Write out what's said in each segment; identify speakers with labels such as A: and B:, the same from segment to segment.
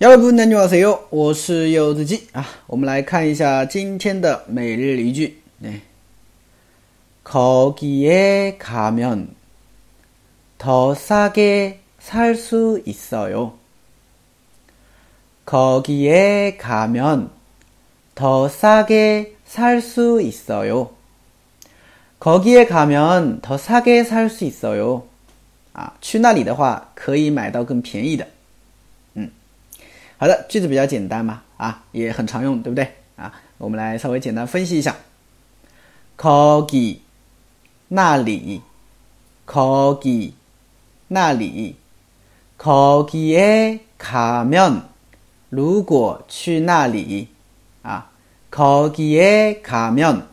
A: 여러분 안녕하세요. 我是柚子鸡啊。我们来看一下今天的每日例句。네 거기에 가면 더 싸게 살 수 있어요. 거기에 가면 더 싸게 살 수 있어요. 거기에 가면 더 싸게 살 수 있어요. 啊，去那里的话可以买到更便宜的。 好的，句子比较简单嘛，啊，也很常用，对不对？啊，我们来稍微简单分析一下。거기那里，거기那里，거기에가면如果去那里，啊，거기에가면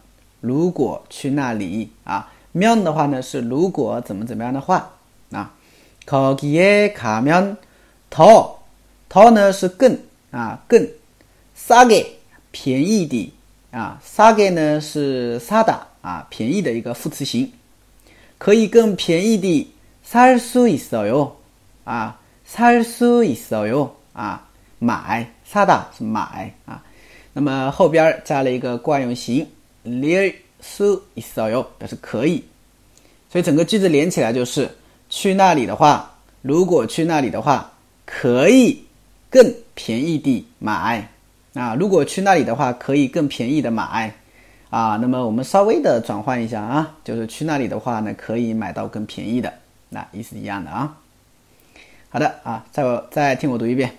A: 如果去那里，啊，면的话呢是如果怎么怎么样的话，啊，거기에가면더 면， 더。더呢是更啊更，싸게便宜的啊싸게呢是싸다啊便宜的一个副词形，可以更便宜的살수있어 요， 啊살수있어 요， 啊买싸다是买啊，那么后边加了一个惯用型릴수있어 요， 表示可以，所以整个句子连起来就是去那里的话，如果去那里的话可以。 更便宜的买啊！如果去那里的话，可以更便宜的买啊。那么我们稍微的转换一下啊，就是去那里的话呢，可以买到更便宜的，那意思一样的啊。好的啊，再再听我读一遍。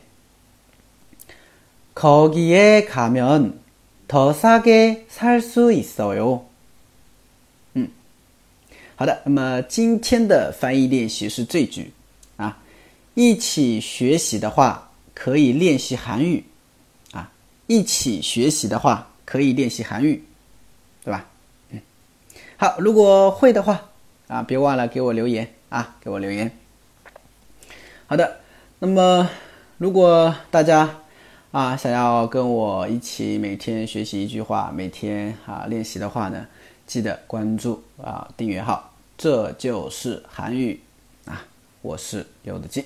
A: 거기에가면더싸게살수있어 요。 嗯，好的。那么今天的翻译练习是这句啊，一起学习的话。 可以练习韩语，啊，一起学习的话可以练习韩语，对吧？嗯，好，如果会的话，啊，别忘了给我留言啊，给我留言。好的，那么如果大家啊想要跟我一起每天学习一句话，每天啊练习的话呢，记得关注啊订阅号，这就是韩语啊，我是刘德基。